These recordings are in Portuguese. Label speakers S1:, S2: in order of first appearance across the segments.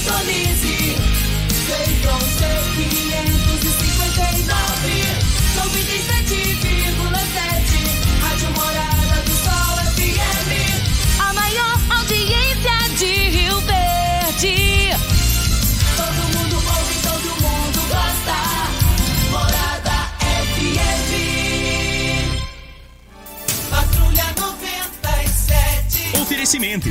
S1: sintonize. Feitron C 559, 97,7. Rádio Morada do Sol FM.
S2: A maior audiência de Rio Verde.
S1: Todo mundo ouve, todo mundo gosta. Morada FM. Patrulha 97.
S3: Oferecimento.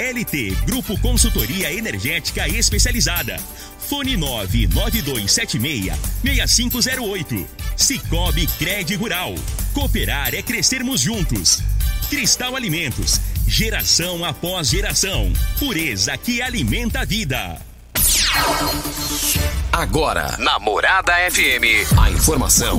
S3: LT Grupo Consultoria Energética Especializada. Fone 99276-6508. Cicobi Cred Rural. Cooperar é crescermos juntos. Cristal Alimentos. Geração após geração. Pureza que alimenta a vida.
S4: Agora, na Morada FM, a informação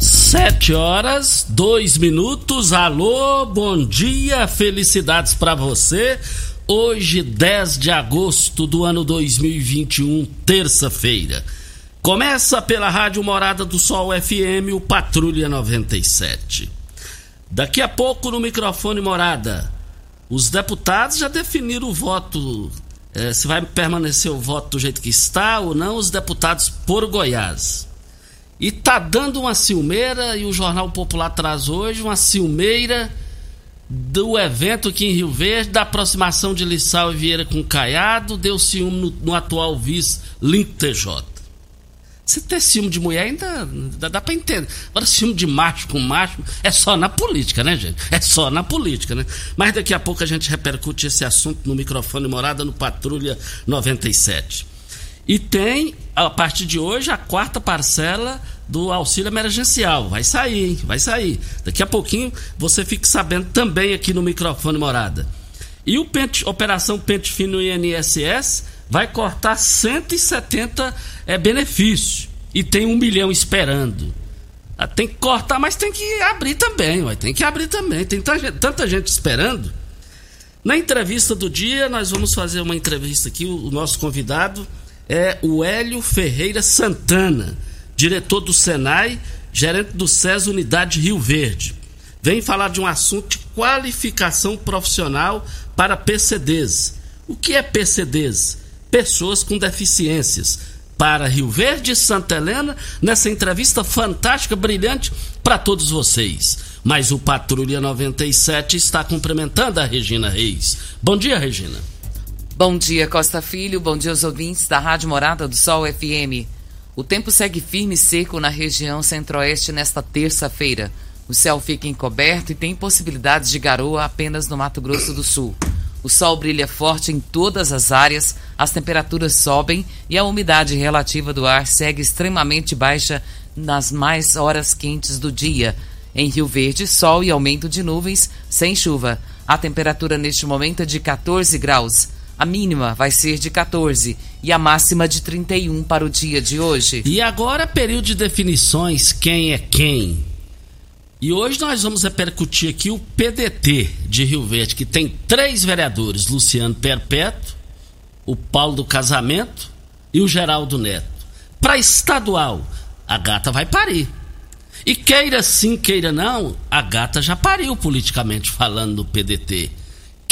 S5: Sete horas, dois minutos. Alô, bom dia, felicidades para você. Hoje, 10 de agosto do ano 2021, terça-feira. Começa pela Rádio Morada do Sol FM, o Patrulha 97. Daqui a pouco no microfone Morada. Os deputados já definiram o voto, eh, se vai permanecer o voto do jeito que está ou não, os deputados por Goiás. E tá dando uma ciumeira, e o Jornal Popular traz hoje uma ciumeira do evento aqui em Rio Verde, da aproximação de Lissau e Vieira com Caiado, deu ciúme no, no atual vice Link TJ. Se ter ciúme de mulher ainda dá, dá entender. Agora, ciúme de macho com macho é só na política, né, gente? É só na política, né? Mas daqui a pouco a gente repercute esse assunto no microfone Morada no Patrulha 97. E tem, a partir de hoje, a quarta parcela do auxílio emergencial. Vai sair, hein? Vai sair. Daqui a pouquinho você fique sabendo também aqui no microfone Morada. E o pente, Operação Pente Fino INSS vai cortar 170 é, benefícios. E tem um milhão esperando. Ah, Tem que cortar, mas tem que abrir também, ué. tem que abrir também. Tem tanta gente, esperando. Na entrevista do dia, nós vamos fazer uma entrevista aqui. O nosso convidado é o Hélio Ferreira Santana, diretor do Senai, gerente do SES Unidade Rio Verde. Vem falar de um assunto de qualificação profissional para PCDs. O que é PCDs? Pessoas com deficiências. Para Rio Verde e Santa Helena, nessa entrevista fantástica, brilhante para todos vocês. Mas o Patrulha 97 está cumprimentando a Regina Reis. Bom dia, Regina.
S6: Bom dia, Costa Filho. Bom dia aos ouvintes da Rádio Morada do Sol FM. O tempo segue firme e seco na região centro-oeste nesta terça-feira. O céu fica encoberto e tem possibilidades de garoa apenas no Mato Grosso do Sul. O sol brilha forte em todas as áreas, as temperaturas sobem e a umidade relativa do ar segue extremamente baixa nas mais horas quentes do dia. Em Rio Verde, sol e aumento de nuvens, sem chuva. A temperatura neste momento é de 14 graus. A mínima vai ser de 14 e a máxima de 31 para o dia de hoje.
S5: E agora, período de definições: quem é quem? E hoje nós vamos repercutir aqui o PDT de Rio Verde, que tem três vereadores: Luciano Perpétuo, o Paulo do Casamento e o Geraldo Neto. Para estadual, a gata vai parir. E queira sim, queira não, a gata já pariu politicamente falando do PDT.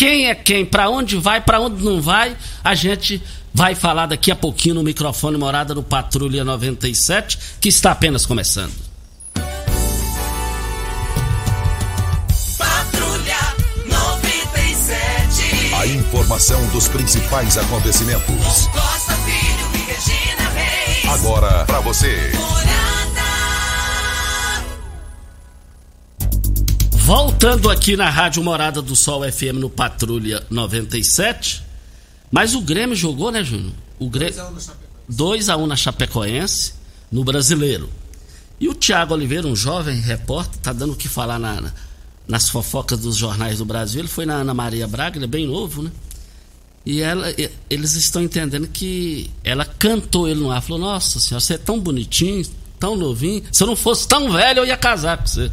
S5: Quem é quem, para onde vai, para onde não vai, a gente vai falar daqui a pouquinho no microfone Morada do Patrulha 97, que está apenas começando.
S1: Patrulha 97.
S7: A informação dos principais acontecimentos.
S1: Costa Filho e Regina Reis.
S7: Agora para você.
S5: Voltando aqui na Rádio Morada do Sol FM no Patrulha 97. Mas o Grêmio jogou, né, Júnior? O Grêmio 2x1 um na Chapecoense, no Brasileiro. E o Thiago Oliveira, um jovem repórter, tá dando o que falar na, na, nas fofocas dos jornais do Brasil. Ele foi na Ana Maria Braga, ele é bem novo, né? E ela, eles estão entendendo que ela cantou ele no ar. Falou: Nossa senhora, você é tão bonitinho, tão novinho. Se eu não fosse tão velho, eu ia casar com você.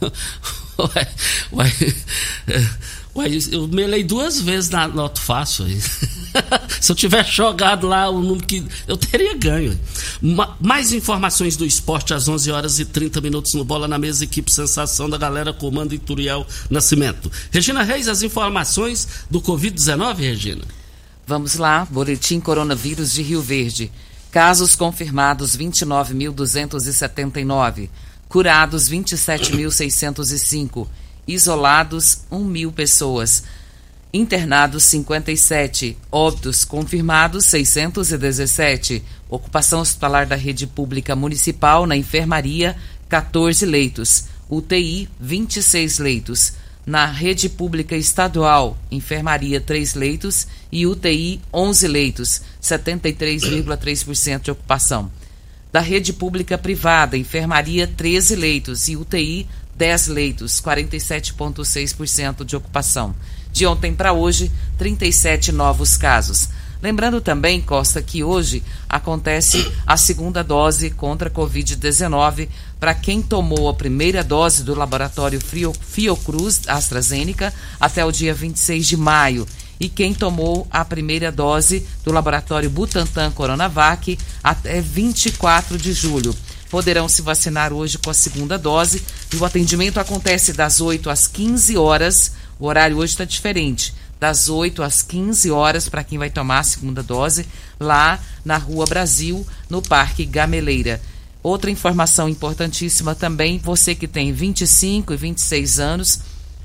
S5: uai, uai, uai, eu melei duas vezes na Loto Fácil. Se eu tivesse jogado lá o número que. Eu teria ganho. Ma- mais informações do esporte às 11 horas e 30 minutos no Bola na Mesa, equipe Sensação da galera, comando Ituriel Nascimento. Regina Reis, as informações do Covid-19, Regina.
S6: Vamos lá, boletim coronavírus de Rio Verde. Casos confirmados 29.279. Curados 27.605. Isolados 1.000 pessoas. Internados 57. Óbitos confirmados 617. Ocupação hospitalar da rede pública municipal na enfermaria 14 leitos. UTI 26 leitos. Na rede pública estadual, enfermaria 3 leitos e UTI 11 leitos, 73,3% de ocupação. Da rede pública privada, enfermaria 13 leitos e UTI 10 leitos, 47,6% de ocupação. De ontem para hoje, 37 novos casos. Lembrando também, Costa, que hoje acontece a segunda dose contra a Covid-19 para quem tomou a primeira dose do laboratório Fiocruz AstraZeneca até o dia 26 de maio e quem tomou a primeira dose do laboratório Butantan Coronavac até 24 de julho. Poderão se vacinar hoje com a segunda dose e o atendimento acontece das 8 às 15 horas. O horário hoje está diferente das 8 às 15 horas para quem vai tomar a segunda dose, lá na Rua Brasil, no Parque Gameleira. Outra informação importantíssima também, você que tem 25 e 26 anos,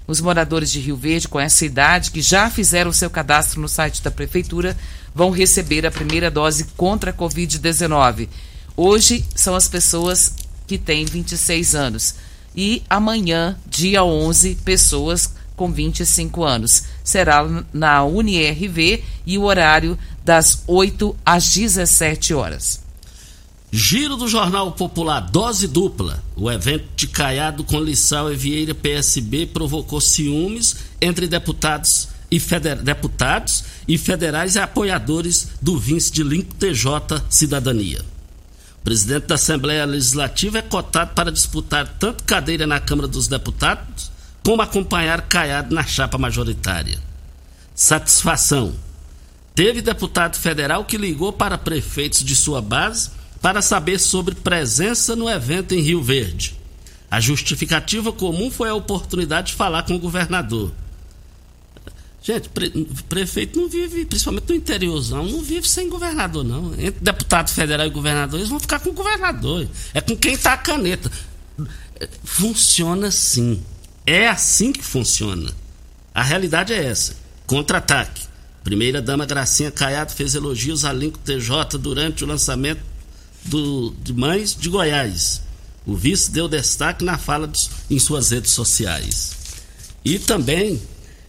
S6: os moradores de Rio Verde com essa idade que já fizeram seu cadastro no site da prefeitura vão receber a primeira dose contra a Covid-19. Hoje são as pessoas que têm 26 anos e amanhã, dia 11, pessoas com 25 anos. Será na UniRV e o horário das 8 às 17 horas.
S5: Giro do Jornal Popular, dose dupla. O evento de Caiado com Lissau e Vieira PSB provocou ciúmes entre deputados e, feder- deputados e federais e apoiadores do vice de Limpo TJ Cidadania. O presidente da Assembleia Legislativa é cotado para disputar tanto cadeira na Câmara dos Deputados como acompanhar Caiado na chapa majoritária. Satisfação. Teve deputado federal que ligou para prefeitos de sua base para saber sobre presença no evento em Rio Verde. A justificativa comum foi a oportunidade de falar com o governador. Gente, pre- prefeito não vive, principalmente no interiorzão, não vive sem governador, não. Entre deputado federal e governador, eles vão ficar com o governador. É com quem tá a caneta. Funciona assim. É assim que funciona. A realidade é essa. Contra-ataque. Primeira dama Gracinha Caiado fez elogios a Lincoln TJ durante o lançamento do, de Mães de Goiás. O vice deu destaque na fala de- em suas redes sociais. E também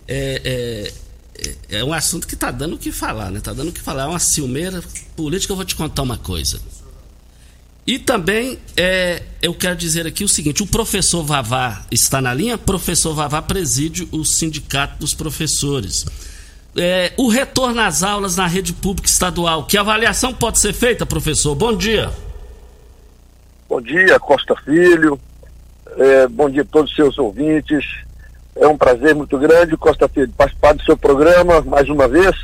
S5: é, é, é- é um assunto que está dando o que falar, né? Está dando o que falar. É uma ciumeira política. Eu vou te contar uma coisa. E também é, eu quero dizer aqui o seguinte: o professor Vavá está na linha. Professor Vavá preside o Sindicato dos Professores. É, o retorno às aulas na rede pública estadual. Que avaliação pode ser feita, professor? Bom dia.
S8: Bom dia, Costa Filho. É, bom dia a todos os seus ouvintes. É um prazer muito grande, Costa Filho, participar do seu programa mais uma vez,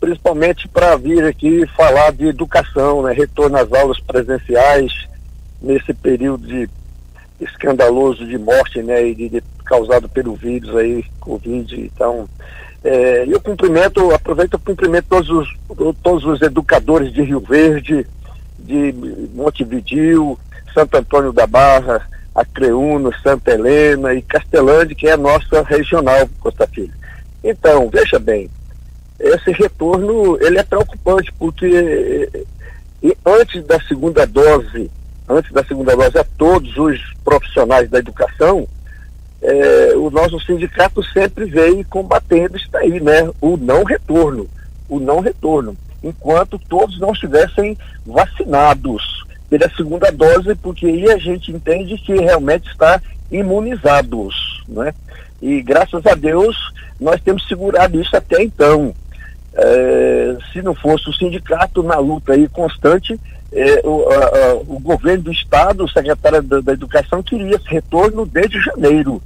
S8: principalmente para vir aqui falar de educação, né? retorno às aulas presenciais nesse período de escandaloso de morte, né, e de, de, causado pelo vírus aí, Covid. Então, é, eu cumprimento, aproveito e cumprimento todos os, todos os educadores de Rio Verde, de Montevidil, Santo Antônio da Barra, Acreuno, Santa Helena e Castelândia, que é a nossa regional, Costa Filho. Então, veja bem, esse retorno ele é preocupante, porque antes da segunda dose, antes da segunda dose a todos os profissionais da educação, é, o nosso sindicato sempre veio combatendo isso aí, né? O não retorno, o não retorno, enquanto todos não estivessem vacinados pela segunda dose, porque aí a gente entende que realmente está imunizados, né? E graças a Deus nós temos segurado isso até então. É, se não fosse o sindicato na luta aí constante, é, o, a, o, governo do estado, o secretário da, da, educação queria esse retorno desde janeiro.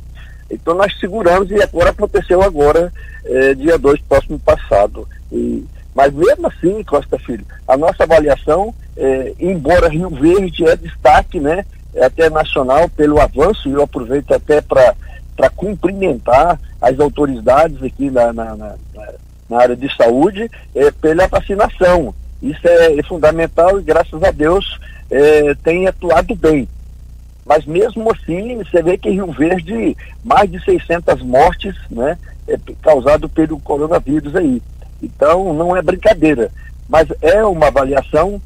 S8: Então nós seguramos e agora aconteceu agora, é, dia 2 próximo passado. E, mas mesmo assim, Costa Filho, a nossa avaliação, é, embora Rio Verde é destaque, né, é até nacional pelo avanço, e eu aproveito até para cumprimentar as autoridades aqui na, na, na, na área de saúde é, pela vacinação. Isso é, é, fundamental e graças a Deus tem atuado bem. Mas mesmo assim, você vê que em Rio Verde, mais de 600 mortes, né, é, causado pelo coronavírus aí. Então, não é brincadeira, mas é uma avaliação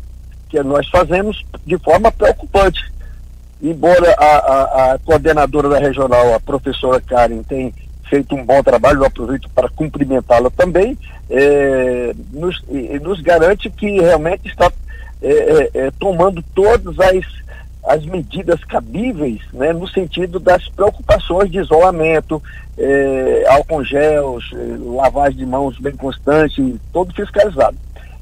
S8: que nós fazemos de forma preocupante. Embora a, a, a coordenadora da regional, a professora Karen, tenha feito um bom trabalho, eu aproveito para cumprimentá-la também, é, nos, nos, garante que realmente está é, é, é, tomando todas as, as medidas cabíveis né, no sentido das preocupações de isolamento, é, álcool gel, lavagem de mãos bem constante, todo fiscalizado.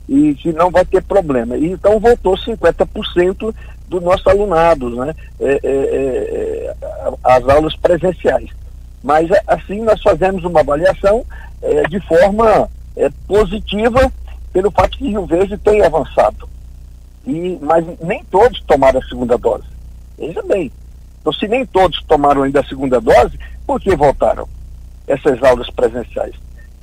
S8: E que não vai ter problema. E, então voltou 50% do nosso alunado, né, é, é, é, as aulas presenciais. Mas assim nós fazemos uma avaliação de forma positiva pelo fato que Rio Verde tem avançado. E, mas nem todos tomaram a segunda dose. Veja bem. Então, se nem todos tomaram ainda a segunda dose, por que voltaram essas aulas presenciais?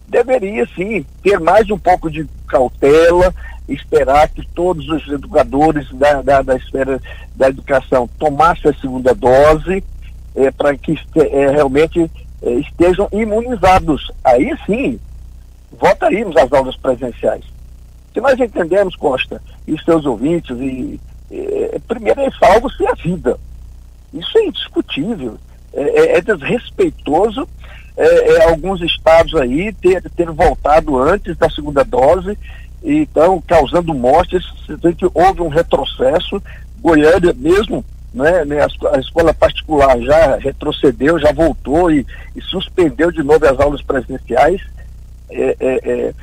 S8: Deveria, sim, ter mais um pouco de cautela, esperar que todos os educadores da, da, da esfera da educação tomassem a segunda dose, é, para que é, realmente é, estejam imunizados. Aí sim, voltaríamos às aulas presenciais. Se nós entendemos, Costa, e seus ouvintes, e, é, primeiro é salvo-se a vida. Isso é indiscutível. É, é, é desrespeitoso é, alguns estados aí ter, ter voltado antes da segunda dose, então causando mortes, que houve um retrocesso. Goiânia mesmo né, né, a, a, escola particular já retrocedeu, já voltou e, e suspendeu de novo as aulas presenciais. É, é, é,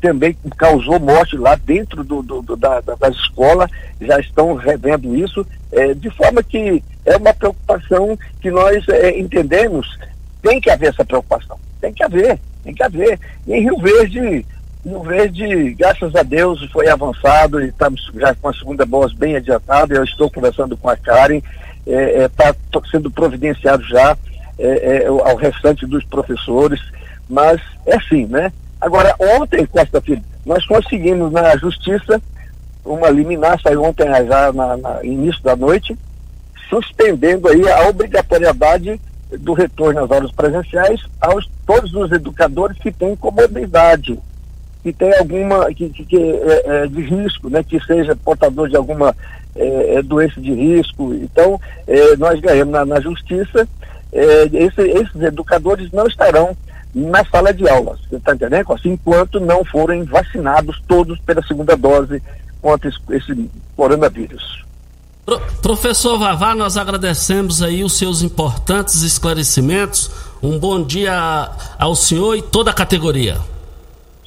S8: também causou morte lá dentro do, do, do da, da, escola, já estão revendo isso, é, de forma que é uma preocupação que nós é, entendemos, tem que haver essa preocupação, tem que haver, tem que haver. E em Rio Verde, Rio Verde, graças a Deus, foi avançado e estamos já com a segunda dose bem adiantada. Eu estou conversando com a Karen, está é, é, tá sendo providenciado já é, é, ao restante dos professores, mas é assim, né? Agora, ontem, Costa Filho, nós conseguimos na Justiça uma liminar, saiu ontem já na, na início da noite, suspendendo aí a obrigatoriedade do retorno às aulas presenciais aos todos os educadores que têm comorbidade que tem alguma que, que, que é, é, de risco, né, que seja portador de alguma é, é doença de risco. Então, é, nós ganhamos na, na justiça, é, esse, esses educadores não estarão na sala de aula, você está entendendo? Assim, enquanto não forem vacinados todos pela segunda dose contra esse, esse coronavírus.
S5: Pro, professor Vavá, nós agradecemos aí os seus importantes esclarecimentos. Um bom dia ao senhor e toda a categoria.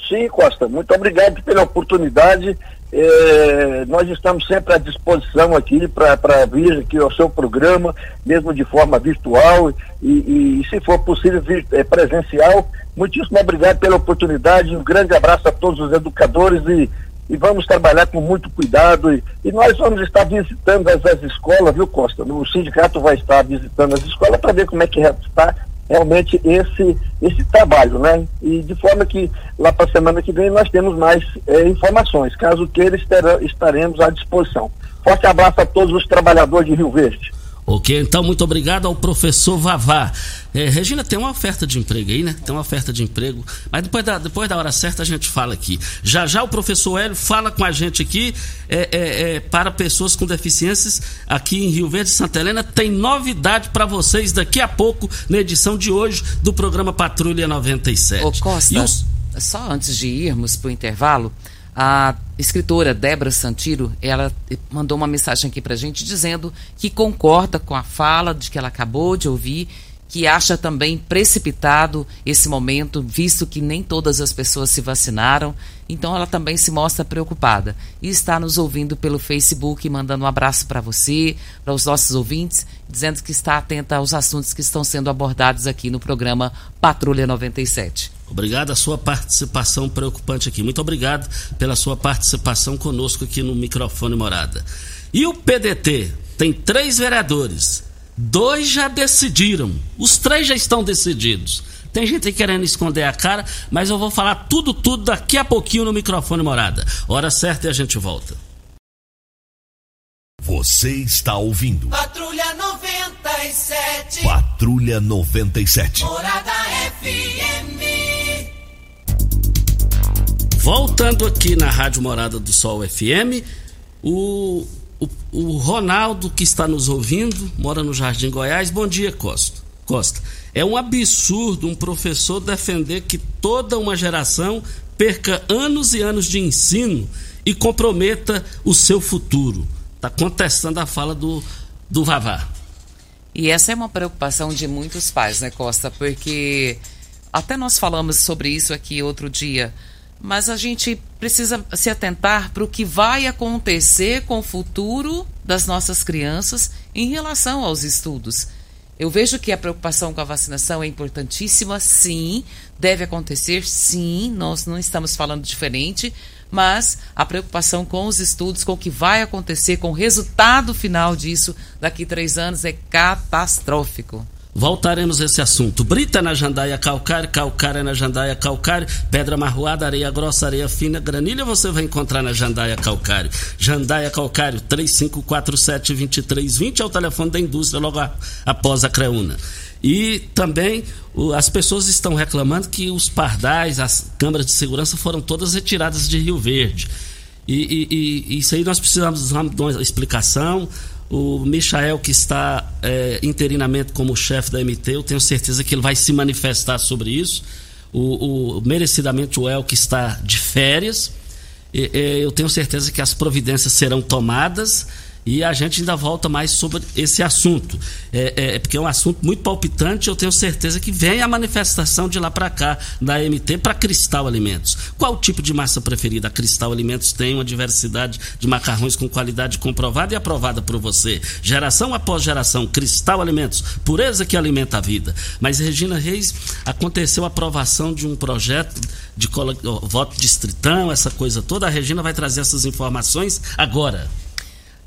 S8: Sim, Costa, muito obrigado pela oportunidade. É, nós estamos sempre à disposição aqui para vir aqui ao seu programa, mesmo de forma virtual e, e se for possível é, presencial. Muitíssimo obrigado pela oportunidade. Um grande abraço a todos os educadores e e vamos trabalhar com muito cuidado. E, e nós vamos estar visitando as, as, escolas, viu, Costa? O sindicato vai estar visitando as escolas para ver como é que está realmente esse, esse trabalho, né? E de forma que lá para a semana que vem nós temos mais é, informações. Caso queira, estaremos à disposição. Forte abraço a todos os trabalhadores de Rio Verde.
S5: Ok, então muito obrigado ao professor Vavá. É, Regina, tem uma oferta de emprego aí, né? Tem uma oferta de emprego, mas depois da, depois da hora certa a gente fala aqui. Já já o professor Hélio fala com a gente aqui é, é, é para pessoas com deficiências aqui em Rio Verde, Santa Helena. Tem novidade para vocês daqui a pouco na edição de hoje do programa Patrulha 97.
S6: Ô Costa, os... só antes de irmos para o intervalo, a escritora Débora Santiro, ela mandou uma mensagem aqui para a gente dizendo que concorda com a fala de que ela acabou de ouvir, que acha também precipitado esse momento, visto que nem todas as pessoas se vacinaram. Então ela também se mostra preocupada e está nos ouvindo pelo Facebook, mandando um abraço para você, para os nossos ouvintes, dizendo que está atenta aos assuntos que estão sendo abordados aqui no programa Patrulha 97.
S5: Obrigado a sua participação preocupante aqui. Muito obrigado pela sua participação conosco aqui no microfone Morada. E o PDT tem três vereadores. Dois já decidiram. Os três já estão decididos. Tem gente aí querendo esconder a cara, mas eu vou falar tudo, tudo daqui a pouquinho no microfone Morada. Hora certa e a gente volta.
S7: Você está ouvindo.
S1: Patrulha 97.
S7: Patrulha 97.
S1: Morada FM.
S5: Voltando aqui na Rádio Morada do Sol FM, o, o, o, Ronaldo que está nos ouvindo, mora no Jardim Goiás. Bom dia, Costa. Costa. É um absurdo um professor defender que toda uma geração perca anos e anos de ensino e comprometa o seu futuro. Está contestando a fala do, do Vavá.
S6: E essa é uma preocupação de muitos pais, né, Costa? Porque até nós falamos sobre isso aqui outro dia mas a gente precisa se atentar para o que vai acontecer com o futuro das nossas crianças em relação aos estudos. Eu vejo que a preocupação com a vacinação é importantíssima, sim, deve acontecer, sim, nós não estamos falando diferente, mas a preocupação com os estudos, com o que vai acontecer, com o resultado final disso daqui três anos é catastrófico.
S5: Voltaremos a esse assunto. Brita na jandaia calcário, calcária na jandaia calcário, pedra marroada, areia grossa, areia fina, granilha você vai encontrar na jandaia calcário. Jandaia calcário 3547-2320 é o telefone da indústria logo após a Creuna. E também as pessoas estão reclamando que os pardais, as câmaras de segurança foram todas retiradas de Rio Verde. E, e, e isso aí nós precisamos de uma explicação o Michael, que está é, interinamente como chefe da MT, eu tenho certeza que ele vai se manifestar sobre isso. O, o merecidamente o El, que está de férias. E, e, eu tenho certeza que as providências serão tomadas e a gente ainda volta mais sobre esse assunto. É, é, é porque é um assunto muito palpitante. Eu tenho certeza que vem a manifestação de lá para cá da MT para Cristal Alimentos. Qual o tipo de massa preferida? A Cristal Alimentos tem uma diversidade de macarrões com qualidade comprovada e aprovada por você. Geração após geração, Cristal Alimentos, pureza que alimenta a vida. Mas Regina Reis, aconteceu a aprovação de um projeto de voto distritão, essa coisa toda. A Regina vai trazer essas informações agora.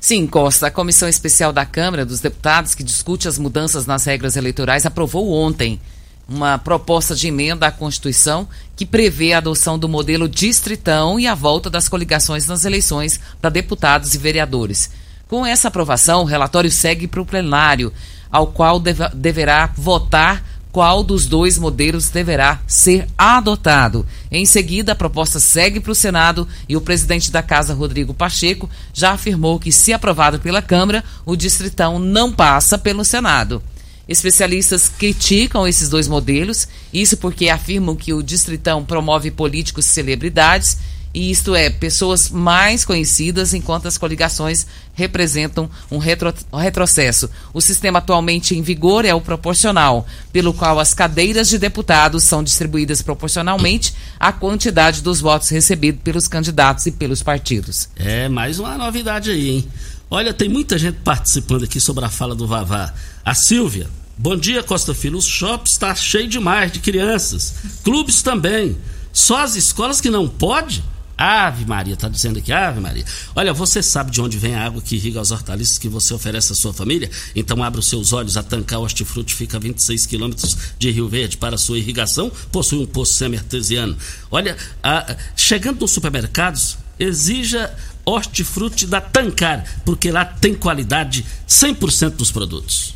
S6: Sim, Costa, a Comissão Especial da Câmara dos Deputados, que discute as mudanças nas regras eleitorais, aprovou ontem uma proposta de emenda à Constituição que prevê a adoção do modelo distritão e a volta das coligações nas eleições para deputados e vereadores. Com essa aprovação, o relatório segue para o plenário, ao qual deve, deverá votar qual dos dois modelos deverá ser adotado. Em seguida, a proposta segue para o Senado e o presidente da Casa, Rodrigo Pacheco, já afirmou que, se aprovado pela Câmara, o Distritão não passa pelo Senado. Especialistas criticam esses dois modelos, isso porque afirmam que o Distritão promove políticos celebridades e isto é, pessoas mais conhecidas, enquanto as coligações representam um, retro, retrocesso. O sistema atualmente em vigor é o proporcional, pelo qual as cadeiras de deputados são distribuídas proporcionalmente à quantidade dos votos recebidos pelos candidatos e pelos partidos.
S5: É, mais uma novidade aí, hein? Olha, tem muita gente participando aqui sobre a fala do Vavá. A Silvia, bom dia, Costa Filho. O shopping está cheio demais de crianças. Clubes também. Só as escolas que não pode? Ave Maria, tá dizendo aqui, Ave Maria. Olha, você sabe de onde vem a água que irriga as hortaliças que você oferece à sua família? Então abra os seus olhos, a Tancar Hortifruti fica a 26 quilômetros de Rio Verde. Para sua irrigação, possui um poço semi-artesiano. Olha, a, chegando nos supermercados, exija hortifruti da Tancar, porque lá tem qualidade 100% dos produtos.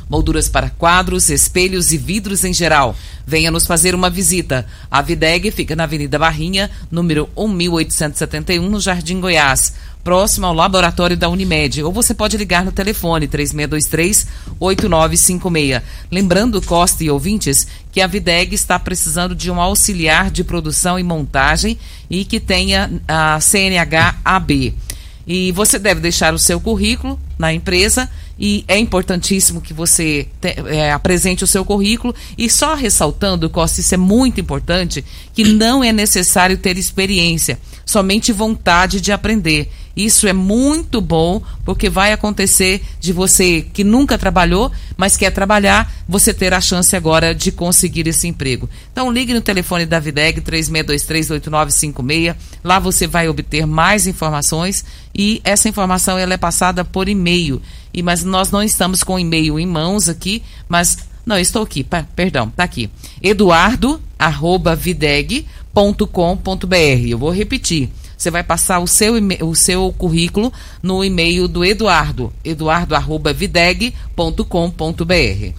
S6: molduras para quadros, espelhos e vidros em geral. Venha nos fazer uma visita. A Videg fica na Avenida Barrinha, número 1871, no Jardim Goiás próximo ao laboratório da Unimed. Ou você pode ligar no telefone 3623-8956. Lembrando, Costa e ouvintes, que a Videg está precisando de um auxiliar de produção e montagem e que tenha a CNH AB. E você deve deixar o seu currículo na empresa e é importantíssimo que você te, é, apresente o seu currículo. E só ressaltando, Costa, isso é muito importante, que não é necessário ter experiência, somente vontade de aprender. Isso é muito bom, porque vai acontecer de você que nunca trabalhou, mas quer trabalhar, você ter a chance agora de conseguir esse emprego. Então ligue no telefone da Videg 36238956. Lá você vai obter mais informações e essa informação ela é passada por e-mail. E mas nós não estamos com e-mail em mãos aqui, mas não, estou aqui, perdão, tá aqui. eduardo@videg.com.br. Eu vou repetir você vai passar o seu, o seu currículo no e-mail do Eduardo, eduardo.videg.com.br.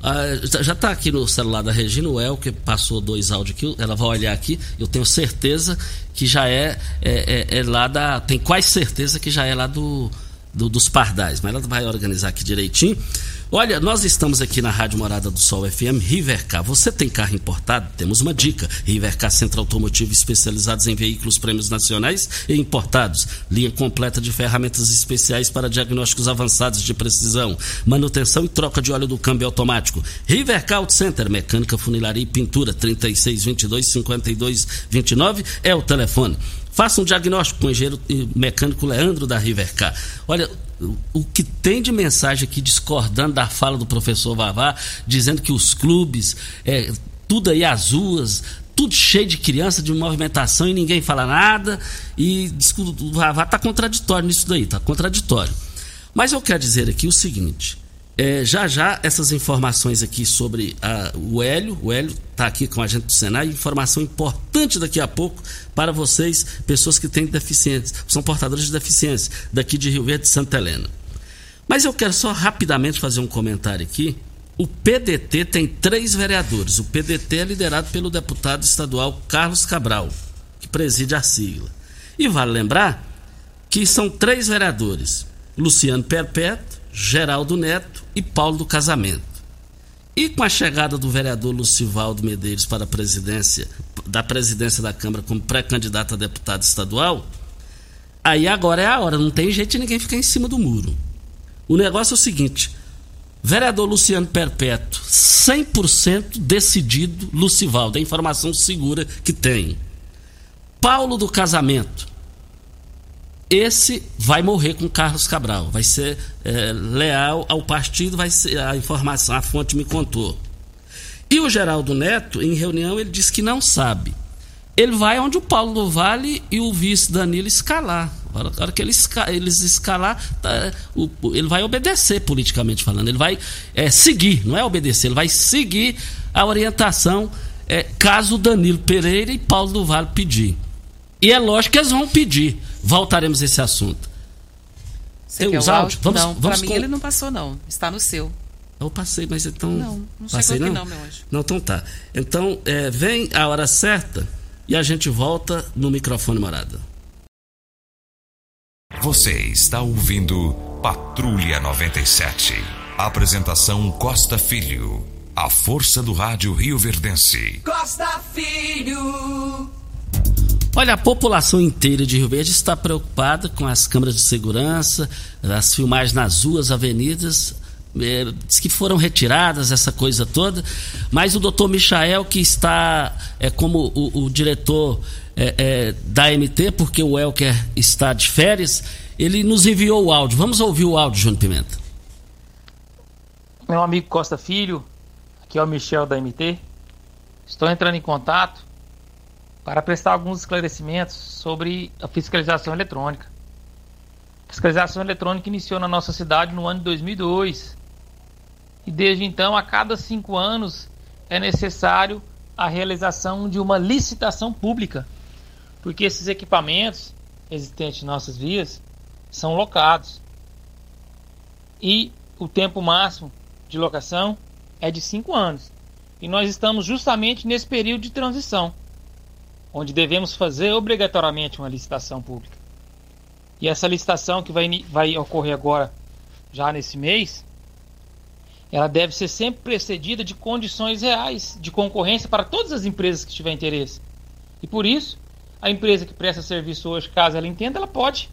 S5: Ah, já está aqui no celular da Regina, o El, que passou dois áudios aqui, ela vai olhar aqui, eu tenho certeza que já é, é, é, é lá da. Tem quase certeza que já é lá do, do, dos pardais, mas ela vai organizar aqui direitinho. Olha, nós estamos aqui na Rádio Morada do Sol FM, Rivercar. Você tem carro importado? Temos uma dica. Rivercar Centro Automotivo especializados em veículos prêmios nacionais e importados. Linha completa de ferramentas especiais para diagnósticos avançados de precisão, manutenção e troca de óleo do câmbio automático. Rivercar Auto Center, mecânica, funilaria e pintura, 3622 5229 é o telefone. Faça um diagnóstico com o engenheiro mecânico Leandro da Rivercar. Olha, o que tem de mensagem aqui discordando da fala do professor Vavá, dizendo que os clubes, é, tudo aí as ruas, tudo cheio de criança, de movimentação e ninguém fala nada. E o Vavá está contraditório nisso daí, está contraditório. Mas eu quero dizer aqui o seguinte: é, já já essas informações aqui sobre a, o Hélio, o Hélio está aqui com a gente do Senai, informação importante daqui a pouco para vocês, pessoas que têm deficiência, são portadores de deficiência, daqui de Rio Verde de Santa Helena. Mas eu quero só rapidamente fazer um comentário aqui. O PDT tem três vereadores. O PDT é liderado pelo deputado estadual Carlos Cabral, que preside a sigla. E vale lembrar que são três vereadores: Luciano Perpétuo, Geraldo Neto e Paulo do Casamento. E com a chegada do vereador Lucivaldo Medeiros para a presidência da presidência da Câmara como pré-candidato a deputado estadual, aí agora é a hora, não tem jeito de ninguém ficar em cima do muro. O negócio é o seguinte: vereador Luciano Perpétuo, 100% decidido, Lucivaldo, é informação segura que tem. Paulo do Casamento, esse vai morrer com Carlos Cabral, vai ser é, leal ao partido, vai ser a informação, a fonte me contou. E o Geraldo Neto, em reunião, ele disse que não sabe. Ele vai onde o Paulo do Vale e o vice Danilo escalar. A hora que eles, eles escalar, tá, o, ele vai obedecer politicamente falando. Ele vai é, seguir, não é obedecer, ele vai seguir a orientação é, caso Danilo Pereira e Paulo do Vale pedir. E é lógico que eles vão pedir. Voltaremos a esse assunto.
S6: Você Tem os áudios? Vamos, não, vamos pra com... mim ele não passou, não. Está no seu.
S5: Eu passei, mas então.
S6: Não, não
S5: passei,
S6: não?
S5: não, meu anjo. Não, então tá. Então, é, vem a hora certa e a gente volta no microfone morada.
S4: Você está ouvindo Patrulha 97. Apresentação Costa Filho. A força do rádio Rio Verdense.
S1: Costa Filho.
S5: Olha, a população inteira de Rio Verde está preocupada com as câmeras de segurança, as filmagens nas ruas, avenidas, é, diz que foram retiradas, essa coisa toda, mas o doutor Michael, que está é, como o, o diretor é, é, da MT, porque o Elker está de férias, ele nos enviou o áudio. Vamos ouvir o áudio, Júnior Pimenta.
S9: Meu amigo Costa Filho, aqui é o Michel da MT. Estou entrando em contato para prestar alguns esclarecimentos sobre a fiscalização eletrônica. A fiscalização eletrônica iniciou na nossa cidade no ano de 2002 e desde então, a cada cinco anos, é necessário a realização de uma licitação pública, porque esses equipamentos existentes em nossas vias são locados e o tempo máximo de locação é de cinco anos. E nós estamos justamente nesse período de transição, onde devemos fazer obrigatoriamente uma licitação pública. E essa licitação que vai, vai ocorrer agora, já nesse mês, ela deve ser sempre precedida de condições reais de concorrência para todas as empresas que tiverem interesse. E por isso, a empresa que presta serviço hoje, caso ela entenda, ela pode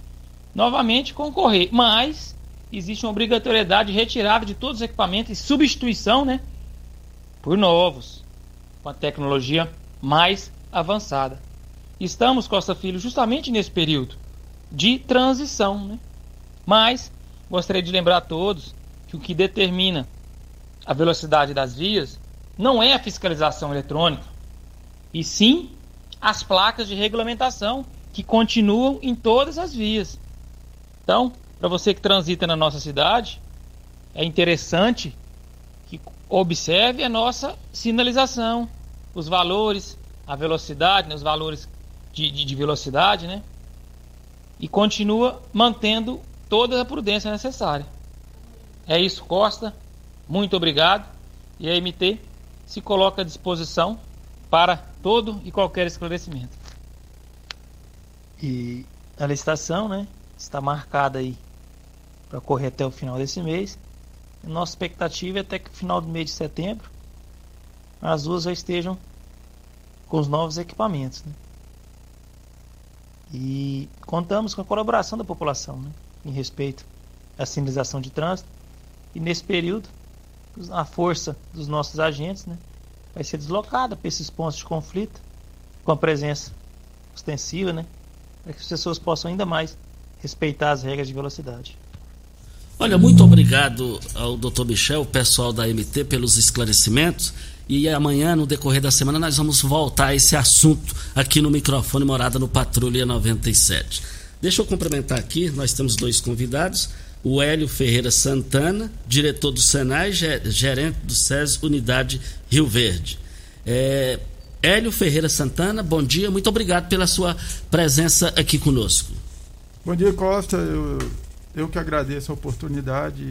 S9: novamente concorrer. Mas existe uma obrigatoriedade de retirada de todos os equipamentos e substituição né, por novos, com a tecnologia mais avançada. Estamos, Costa Filho, justamente nesse período de transição. Né? Mas gostaria de lembrar a todos que o que determina a velocidade das vias não é a fiscalização eletrônica, e sim as placas de regulamentação que continuam em todas as vias. Então, para você que transita na nossa cidade, é interessante que observe a nossa sinalização, os valores, a velocidade, né, os valores de, de, de velocidade, né? E continua mantendo toda a prudência necessária. É isso, Costa. Muito obrigado. E a MT se coloca à disposição para todo e qualquer esclarecimento. E a licitação, né, está marcada aí para correr até o final desse mês. Nossa expectativa é até que no final do mês de setembro as ruas já estejam com os novos equipamentos. Né? E contamos com a colaboração da população né, em respeito à sinalização de trânsito. E nesse período a força dos nossos agentes né, vai ser deslocada para esses pontos de conflito com a presença ostensiva, né, para que as pessoas possam ainda mais respeitar as regras de velocidade.
S5: Olha, muito obrigado ao Dr. Michel, pessoal da MT, pelos esclarecimentos. E amanhã, no decorrer da semana, nós vamos voltar a esse assunto aqui no microfone Morada no Patrulha 97. Deixa eu cumprimentar aqui, nós temos dois convidados o Hélio Ferreira Santana, diretor do Senai, gerente do SES Unidade Rio Verde. É, Hélio Ferreira Santana, bom dia, muito obrigado pela sua presença aqui conosco.
S10: Bom dia, Costa. Eu, eu que agradeço a oportunidade.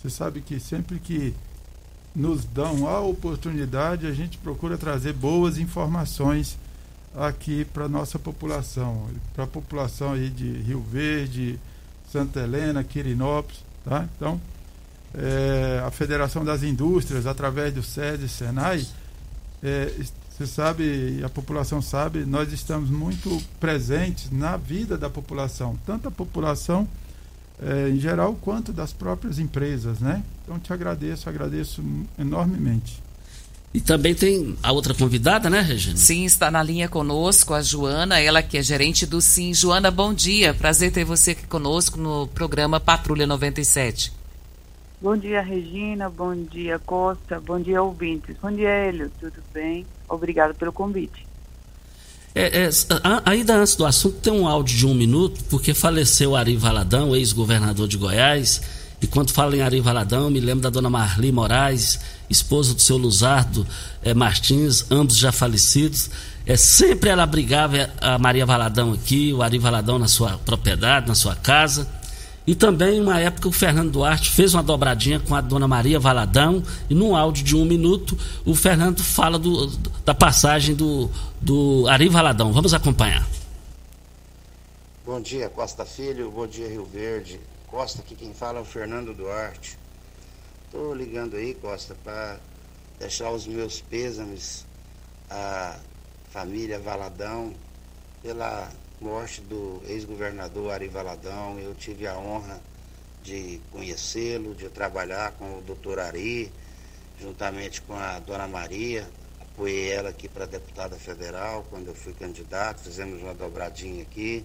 S10: Você sabe que sempre que nos dão a oportunidade, a gente procura trazer boas informações aqui para nossa população, para a população aí de Rio Verde, Santa Helena, Quirinópolis, tá? Então, é, a Federação das Indústrias, através do SESI e Senai, é, você sabe, a população sabe, nós estamos muito presentes na vida da população, tanto a população é, em geral quanto das próprias empresas, né? Então te agradeço, agradeço enormemente.
S5: E também tem a outra convidada, né, Regina?
S6: Sim, está na linha conosco a Joana, ela que é gerente do Sim. Joana, bom dia. Prazer ter você aqui conosco no programa Patrulha 97.
S11: Bom dia, Regina. Bom dia, Costa. Bom dia, ouvintes. Bom dia, Hélio. Tudo bem? Obrigado pelo convite.
S5: É, é, ainda antes do assunto, tem um áudio de um minuto, porque faleceu Ari Valadão, ex-governador de Goiás e quando falo em Ari Valadão, me lembro da dona Marli Moraes, esposa do seu Luzardo é, Martins, ambos já falecidos. É, sempre ela brigava a Maria Valadão aqui, o Ari Valadão na sua propriedade, na sua casa. E também, uma época, o Fernando Duarte fez uma dobradinha com a dona Maria Valadão, e num áudio de um minuto, o Fernando fala do, da passagem do, do Ari Valadão. Vamos acompanhar.
S12: Bom dia, Costa Filho. Bom dia, Rio Verde. Costa, aqui quem fala é o Fernando Duarte. Estou ligando aí, Costa, para deixar os meus pêsames à família Valadão pela morte do ex-governador Ari Valadão. Eu tive a honra de conhecê-lo, de trabalhar com o doutor Ari, juntamente com a dona Maria. Apoiei ela aqui para deputada federal quando eu fui candidato, fizemos uma dobradinha aqui.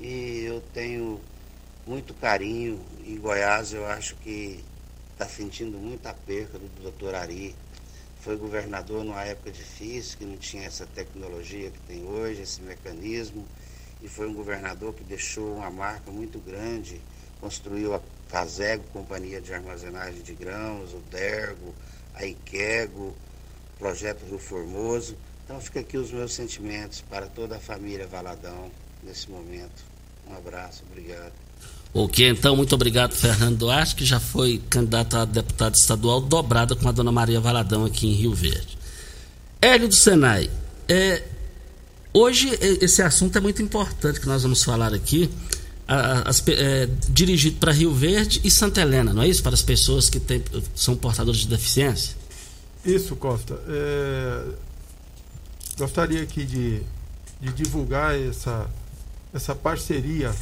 S12: E eu tenho muito carinho. Em Goiás eu acho que está sentindo muita perca do doutor Ari. Foi governador numa época difícil, que não tinha essa tecnologia que tem hoje, esse mecanismo. E foi um governador que deixou uma marca muito grande, construiu a Casego, Companhia de Armazenagem de Grãos, o Dergo, a Iquego, Projeto Rio Formoso. Então fica aqui os meus sentimentos para toda a família Valadão nesse momento. Um abraço, obrigado.
S5: Ok, então, muito obrigado, Fernando Duarte, que já foi candidato a deputado estadual, dobrada com a dona Maria Valadão aqui em Rio Verde. Hélio do Senai, é, hoje esse assunto é muito importante que nós vamos falar aqui, as, é, dirigido para Rio Verde e Santa Helena, não é isso? Para as pessoas que tem, são portadores de deficiência?
S10: Isso, Costa. É, gostaria aqui de, de divulgar essa, essa parceria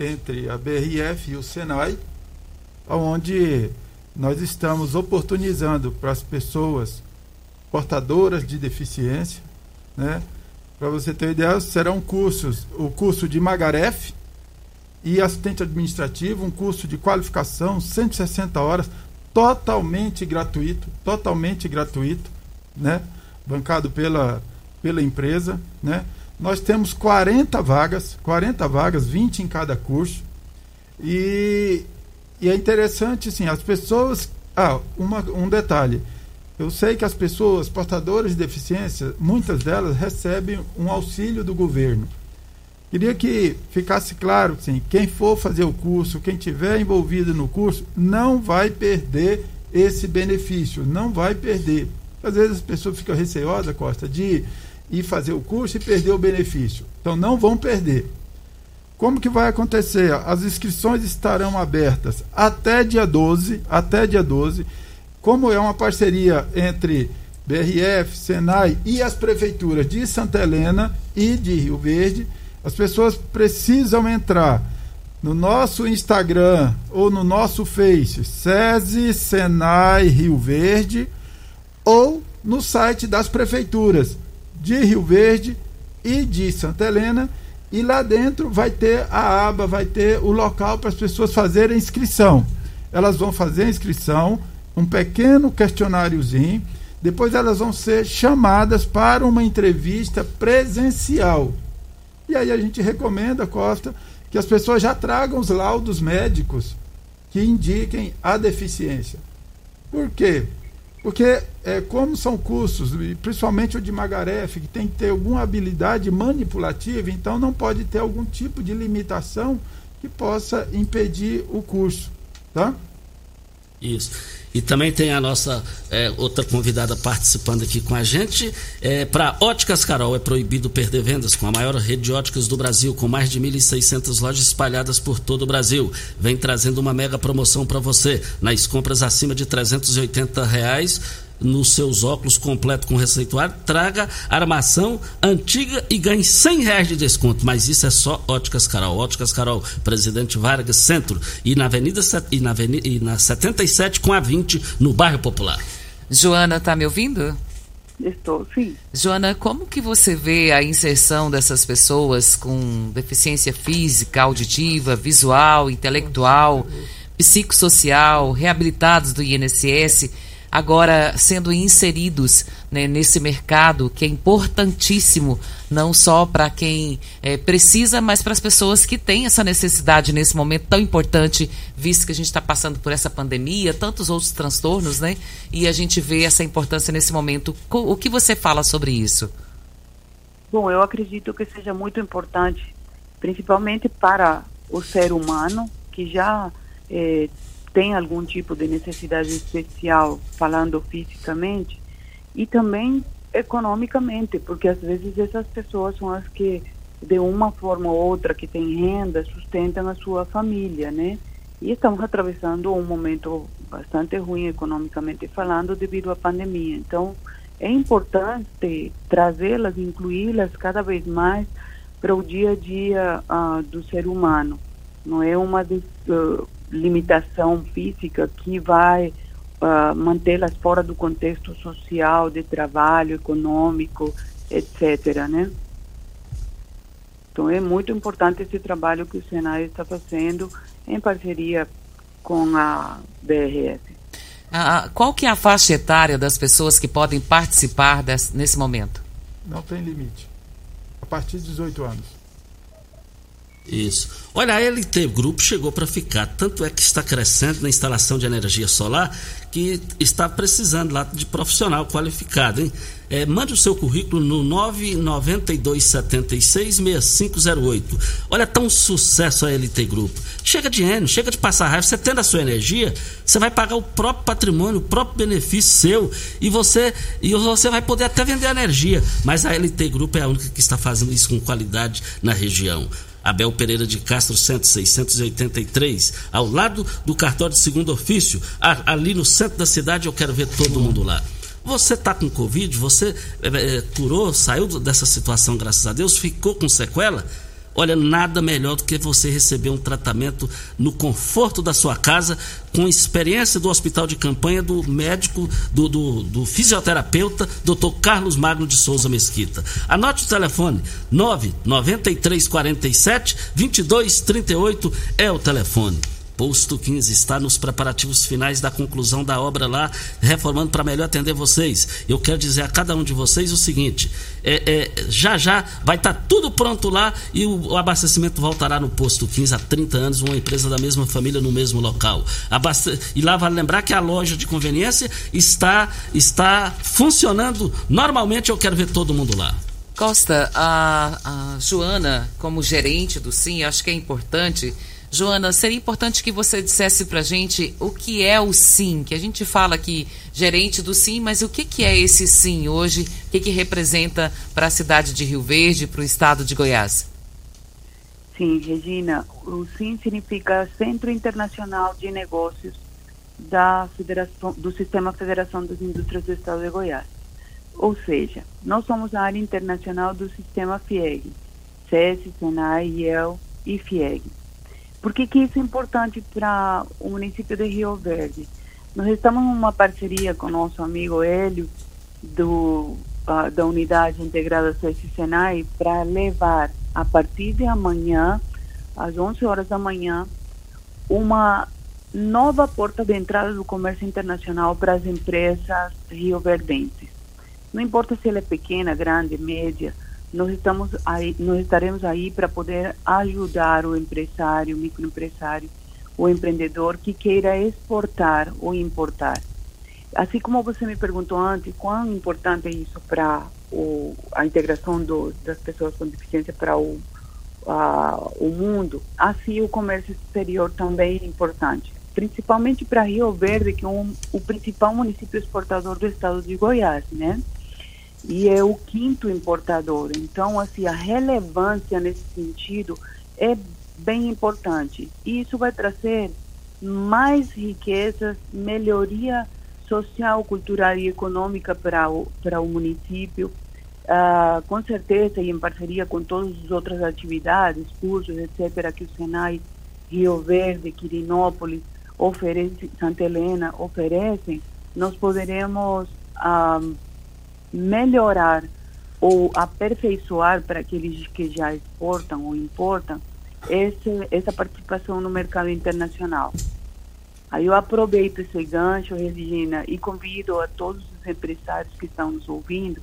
S10: entre a BRF e o Senai, onde nós estamos oportunizando para as pessoas portadoras de deficiência, né? Para você ter ideia, serão cursos, o curso de Magaref e assistente administrativo, um curso de qualificação, 160 horas, totalmente gratuito, totalmente gratuito, né? Bancado pela, pela empresa, né? Nós temos 40 vagas, 40 vagas, 20 em cada curso. E, e é interessante, assim, as pessoas. Ah, uma, um detalhe. Eu sei que as pessoas portadoras de deficiência, muitas delas recebem um auxílio do governo. Queria que ficasse claro, assim, quem for fazer o curso, quem tiver envolvido no curso, não vai perder esse benefício, não vai perder. Às vezes as pessoas ficam receosas, Costa, de ir fazer o curso e perder o benefício. Então não vão perder. Como que vai acontecer? As inscrições estarão abertas até dia 12, até dia 12. Como é uma parceria entre BRF, Senai e as prefeituras de Santa Helena e de Rio Verde, as pessoas precisam entrar no nosso Instagram ou no nosso Face, SESI Senai Rio Verde, ou no site das prefeituras, de Rio Verde e de Santa Helena. E lá dentro vai ter a aba, vai ter o local para as pessoas fazerem inscrição. Elas vão fazer a inscrição, um pequeno questionáriozinho. Depois elas vão ser chamadas para uma entrevista presencial. E aí a gente recomenda, Costa, que as pessoas já tragam os laudos médicos que indiquem a deficiência. Por quê? Porque, é, como são cursos, principalmente o de Magaref, que tem que ter alguma habilidade manipulativa, então não pode ter algum tipo de limitação que possa impedir o curso. Tá?
S5: Isso. E também tem a nossa é, outra convidada participando aqui com a gente. É, Para Óticas Carol, é proibido perder vendas com a maior rede de óticas do Brasil, com mais de 1.600 lojas espalhadas por todo o Brasil. Vem trazendo uma mega promoção para você. Nas compras acima de 380 reais nos seus óculos completo com receituário, traga armação antiga e ganhe 100 reais de desconto. Mas isso é só Óticas Carol. Óticas Carol, Presidente Vargas Centro e na Avenida e na, Avenida, e na 77 com a 20 no bairro Popular.
S6: Joana, tá me ouvindo?
S11: Estou, sim.
S6: Joana, como que você vê a inserção dessas pessoas com deficiência física, auditiva, visual, intelectual, psicossocial, reabilitados do INSS? Agora sendo inseridos né, nesse mercado que é importantíssimo, não só para quem é, precisa, mas para as pessoas que têm essa necessidade nesse momento tão importante, visto que a gente está passando por essa pandemia, tantos outros transtornos, né? E a gente vê essa importância nesse momento. O que você fala sobre isso?
S11: Bom, eu acredito que seja muito importante, principalmente para o ser humano que já é, tem algum tipo de necessidade especial, falando fisicamente, e também economicamente, porque às vezes essas pessoas são as que, de uma forma ou outra, que têm renda, sustentam a sua família, né? E estamos atravessando um momento bastante ruim economicamente falando devido à pandemia. Então, é importante trazê-las, incluí-las cada vez mais para o dia a dia uh, do ser humano. Não é uma uh, limitação física que vai uh, mantê-las fora do contexto social, de trabalho, econômico, etc. Né? Então é muito importante esse trabalho que o Senai está fazendo em parceria com a BRS.
S6: Ah, qual que é a faixa etária das pessoas que podem participar desse, nesse momento?
S10: Não tem limite. A partir de 18 anos.
S5: Isso. Olha, a LT Grupo chegou para ficar. Tanto é que está crescendo na instalação de energia solar que está precisando lá de profissional qualificado, hein? É, mande o seu currículo no 992766508. Olha, tá um sucesso a LT Grupo. Chega de ano, chega de passar raiva. Você tendo a sua energia, você vai pagar o próprio patrimônio, o próprio benefício seu. E você, e você vai poder até vender energia. Mas a LT Grupo é a única que está fazendo isso com qualidade na região. Abel Pereira de Castro 683, ao lado do cartório de segundo ofício, ali no centro da cidade, eu quero ver todo mundo lá. Você está com Covid, você é, curou, saiu dessa situação, graças a Deus, ficou com sequela? Olha, nada melhor do que você receber um tratamento no conforto da sua casa, com experiência do hospital de campanha do médico, do, do, do fisioterapeuta, Dr. Carlos Magno de Souza Mesquita. Anote o telefone: 99347 2238 é o telefone. Posto 15 está nos preparativos finais da conclusão da obra lá, reformando para melhor atender vocês. Eu quero dizer a cada um de vocês o seguinte: é, é, já já vai estar tá tudo pronto lá e o, o, abastecimento voltará no Posto 15 há 30 anos, uma empresa da mesma família no mesmo local. Abaste... E lá vale lembrar que a loja de conveniência está, está funcionando normalmente. Eu quero ver todo mundo lá.
S6: Costa, a, a Joana, como gerente do SIM, acho que é importante Joana, seria importante que você dissesse para a gente o que é o SIM, que a gente fala aqui gerente do SIM, mas o que, que é esse SIM hoje? O que, que representa para a cidade de Rio Verde, para o estado de Goiás?
S11: Sim, Regina, o SIM significa Centro Internacional de Negócios da Federação, do Sistema Federação das Indústrias do Estado de Goiás. Ou seja, nós somos a área internacional do sistema FIEG, SES, SENAI, IEL e FIEG. Por que, que isso é importante para o município de Rio Verde? Nós estamos numa parceria com nosso amigo Hélio, do, uh, da Unidade Integrada SESI Senai, para levar, a partir de amanhã, às 11 horas da manhã, uma nova porta de entrada do comércio internacional para as empresas rioverdenses. Não importa se ela é pequena, grande, média, nós estamos aí, nós estaremos aí para poder ajudar o empresário, o microempresário, o empreendedor que queira exportar ou importar. Assim como você me perguntou antes, quão importante é isso para a integração do, das pessoas com deficiência para o, o mundo, assim o comércio exterior também é importante, principalmente para Rio Verde, que é um, o principal município exportador do estado de Goiás, né? E é o quinto importador. Então, assim, a relevância nesse sentido é bem importante. E isso vai trazer mais riquezas, melhoria social, cultural e econômica para o, para o município, uh, com certeza e em parceria com todas as outras atividades, cursos, etc., que o Senai Rio Verde, Quirinópolis, oferece, Santa Helena oferecem, nós poderemos uh, melhorar ou aperfeiçoar para aqueles que já exportam ou importam esse, essa participação no mercado internacional. Aí eu aproveito esse gancho, Regina, e convido a todos os empresários que estão nos ouvindo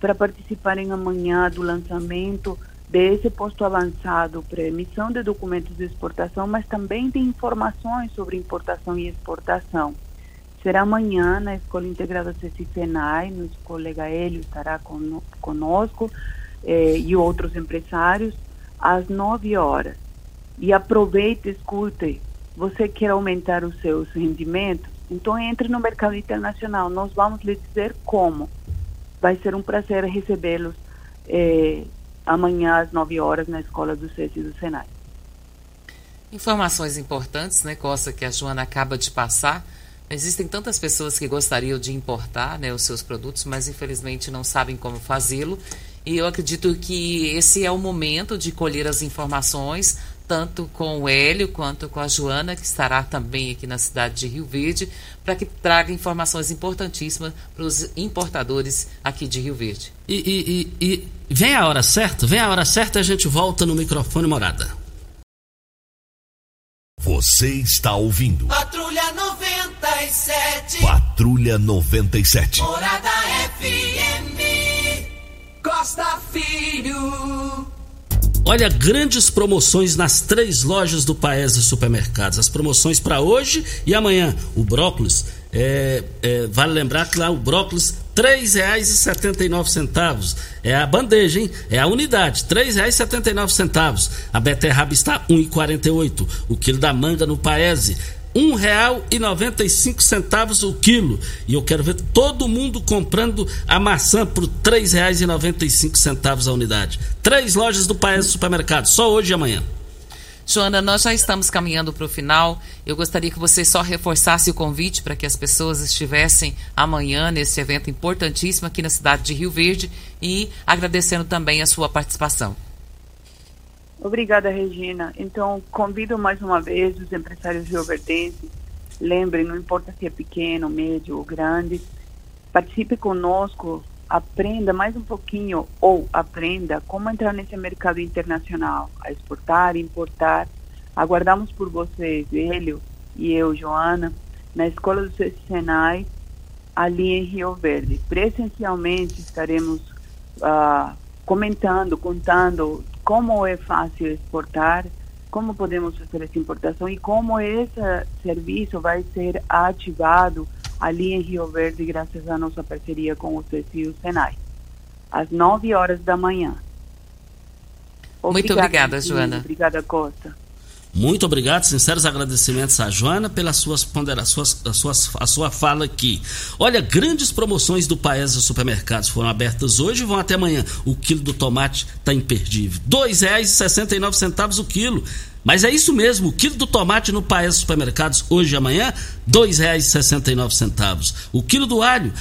S11: para participarem amanhã do lançamento desse posto avançado para emissão de documentos de exportação, mas também de informações sobre importação e exportação será amanhã na Escola Integrada Ceci Senai, nosso colega Hélio estará conosco eh, e outros empresários, às 9 horas. E aproveite, escute, você quer aumentar os seus rendimentos? Então entre no mercado internacional, nós vamos lhe dizer como. Vai ser um prazer recebê-los eh, amanhã às 9 horas na Escola do Ceci do Senai.
S6: Informações importantes, né, Costa, que a Joana acaba de passar Existem tantas pessoas que gostariam de importar né, os seus produtos, mas infelizmente não sabem como fazê-lo. E eu acredito que esse é o momento de colher as informações, tanto com o Hélio quanto com a Joana, que estará também aqui na cidade de Rio Verde, para que traga informações importantíssimas para os importadores aqui de Rio Verde.
S5: E, e, e, e vem a hora certa, vem a hora certa e a gente volta no microfone morada.
S7: Você está ouvindo.
S1: Patrulha 97.
S7: Patrulha 97.
S1: Morada FM. Costa Filho.
S5: Olha, grandes promoções nas três lojas do Paese Supermercados. As promoções para hoje e amanhã. O brócolis, é, é, vale lembrar que lá o brócolis R$ 3,79. É a bandeja, hein? É a unidade, R$ 3,79. A beterraba está R$ 1,48. O quilo da manga no Paese cinco centavos o quilo e eu quero ver todo mundo comprando a maçã por cinco centavos a unidade três lojas do Paes Supermercado só hoje e amanhã
S6: Joana, nós já estamos caminhando para o final. Eu gostaria que você só reforçasse o convite para que as pessoas estivessem amanhã nesse evento importantíssimo aqui na cidade de Rio Verde e agradecendo também a sua participação.
S11: Obrigada, Regina. Então, convido mais uma vez os empresários rioverdenses. Lembrem, não importa se é pequeno, médio ou grande, participe conosco, aprenda mais um pouquinho ou aprenda como entrar nesse mercado internacional, a exportar, importar. Aguardamos por vocês, Hélio e eu, Joana, na Escola do Senai, ali em Rio Verde. Presencialmente estaremos uh, comentando, contando como é fácil exportar, como podemos fazer essa importação e como esse serviço vai ser ativado ali em Rio Verde graças à nossa parceria com o CECI e o Senai, às 9 horas da manhã.
S6: Obrigada, Muito obrigada, Joana.
S11: Obrigada, Costa.
S5: Muito obrigado, sinceros agradecimentos a Joana pela suas ponderações, a, suas, a sua fala aqui. Olha, grandes promoções do Paes dos Supermercados foram abertas hoje e vão até amanhã. O quilo do tomate está imperdível. R$ 2,69 o quilo. Mas é isso mesmo, o quilo do tomate no Paes Supermercados hoje e amanhã, R$ 2,69. O quilo do alho,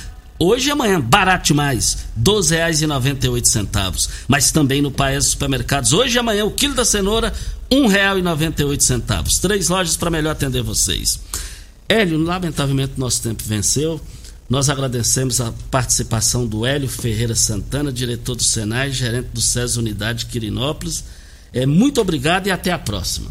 S5: Hoje e amanhã, barato demais, R$ 12,98. Mas também no Paes Supermercados, hoje e amanhã, o quilo da cenoura, R$ 1,98. Três lojas para melhor atender vocês. Hélio, lamentavelmente nosso tempo venceu. Nós agradecemos a participação do Hélio Ferreira Santana, diretor do Senai, gerente do SES Unidade Quirinópolis. É, muito obrigado e até a próxima.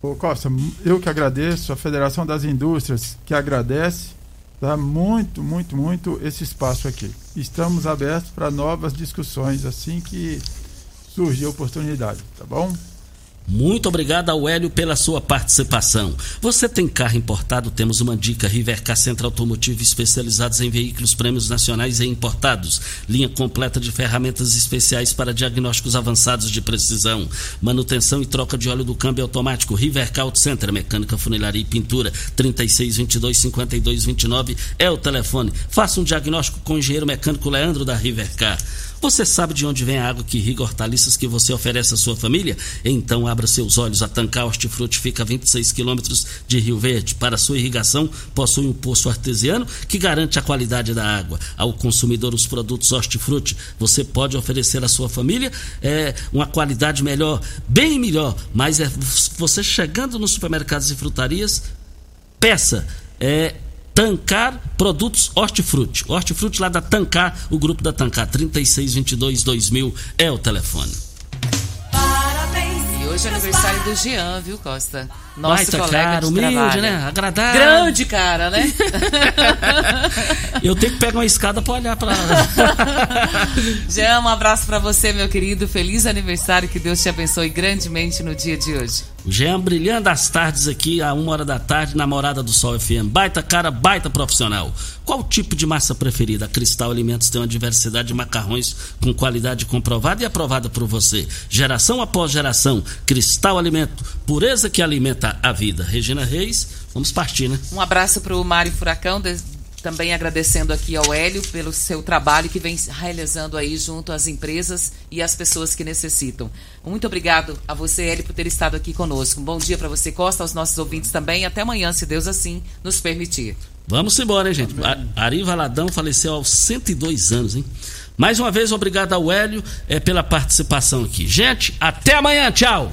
S10: Ô Costa, eu que agradeço, a Federação das Indústrias que agradece Dá muito, muito, muito esse espaço aqui. Estamos abertos para novas discussões assim que surgir a oportunidade, tá bom?
S5: Muito obrigado ao Hélio pela sua participação. Você tem carro importado? Temos uma dica. Rivercar Centro Automotivo especializados em veículos prêmios nacionais e importados. Linha completa de ferramentas especiais para diagnósticos avançados de precisão. Manutenção e troca de óleo do câmbio automático. Rivercar Auto Center, mecânica, funilaria e pintura. 3622-5229 é o telefone. Faça um diagnóstico com o engenheiro mecânico Leandro da Rivercar. Você sabe de onde vem a água que irriga hortaliças que você oferece à sua família? Então abra seus olhos. A Tancar Hortifruti fica a 26 quilômetros de Rio Verde. Para sua irrigação, possui um poço artesiano que garante a qualidade da água. Ao consumidor, os produtos Hortifruti, você pode oferecer à sua família é, uma qualidade melhor, bem melhor. Mas é você chegando nos supermercados e frutarias, peça. É, Tancar Produtos Hortifruti. Hortifruti lá da Tancar, o grupo da Tancar, 3622-2000 é o telefone.
S6: Parabéns. E hoje é aniversário do Jean, viu, Costa?
S5: Baita
S6: colega
S5: cara,
S6: de
S5: humilde,
S6: trabalho.
S5: né? Agradável.
S6: Grande cara, né?
S5: Eu tenho que pegar uma escada para olhar para
S6: Jean, um abraço para você, meu querido. Feliz aniversário, que Deus te abençoe grandemente no dia de hoje.
S5: O Jean brilhando as tardes aqui, a uma hora da tarde, na Morada do Sol FM. Baita cara, baita profissional. Qual o tipo de massa preferida? A Cristal Alimentos tem uma diversidade de macarrões com qualidade comprovada e aprovada por você. Geração após geração. Cristal Alimento, pureza que alimenta a vida. Regina Reis, vamos partir, né?
S6: Um abraço para o Mário Furacão, de- também agradecendo aqui ao Hélio pelo seu trabalho que vem realizando aí junto às empresas e às pessoas que necessitam. Muito obrigado a você, Hélio, por ter estado aqui conosco. Um bom dia para você, Costa, aos nossos ouvintes também. Até amanhã, se Deus assim nos permitir.
S5: Vamos embora, hein, gente? A- Ari Valadão faleceu aos 102 anos, hein? Mais uma vez, obrigado ao Hélio é, pela participação aqui. Gente, até amanhã, tchau!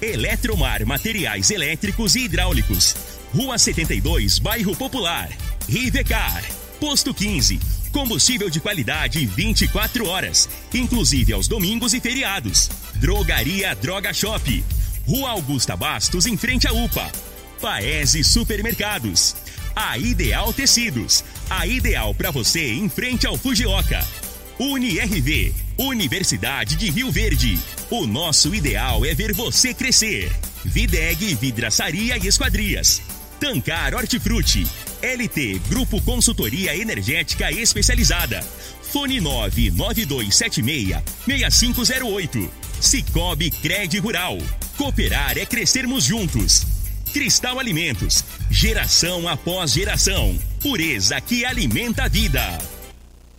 S3: Eletromar Materiais Elétricos e Hidráulicos. Rua 72, Bairro Popular. Rivecar. Posto 15. Combustível de qualidade 24 horas, inclusive aos domingos e feriados. Drogaria Droga Shop. Rua Augusta Bastos, em frente à UPA. Paese Supermercados. A Ideal Tecidos. A ideal para você em frente ao Fujioka. UniRV. Universidade de Rio Verde. O nosso ideal é ver você crescer. Videg Vidraçaria e Esquadrias. Tancar Hortifruti. LT Grupo Consultoria Energética Especializada. Fone 99276-6508. Cicobi Cred Rural. Cooperar é crescermos juntos. Cristal Alimentos. Geração após geração. Pureza que alimenta a vida.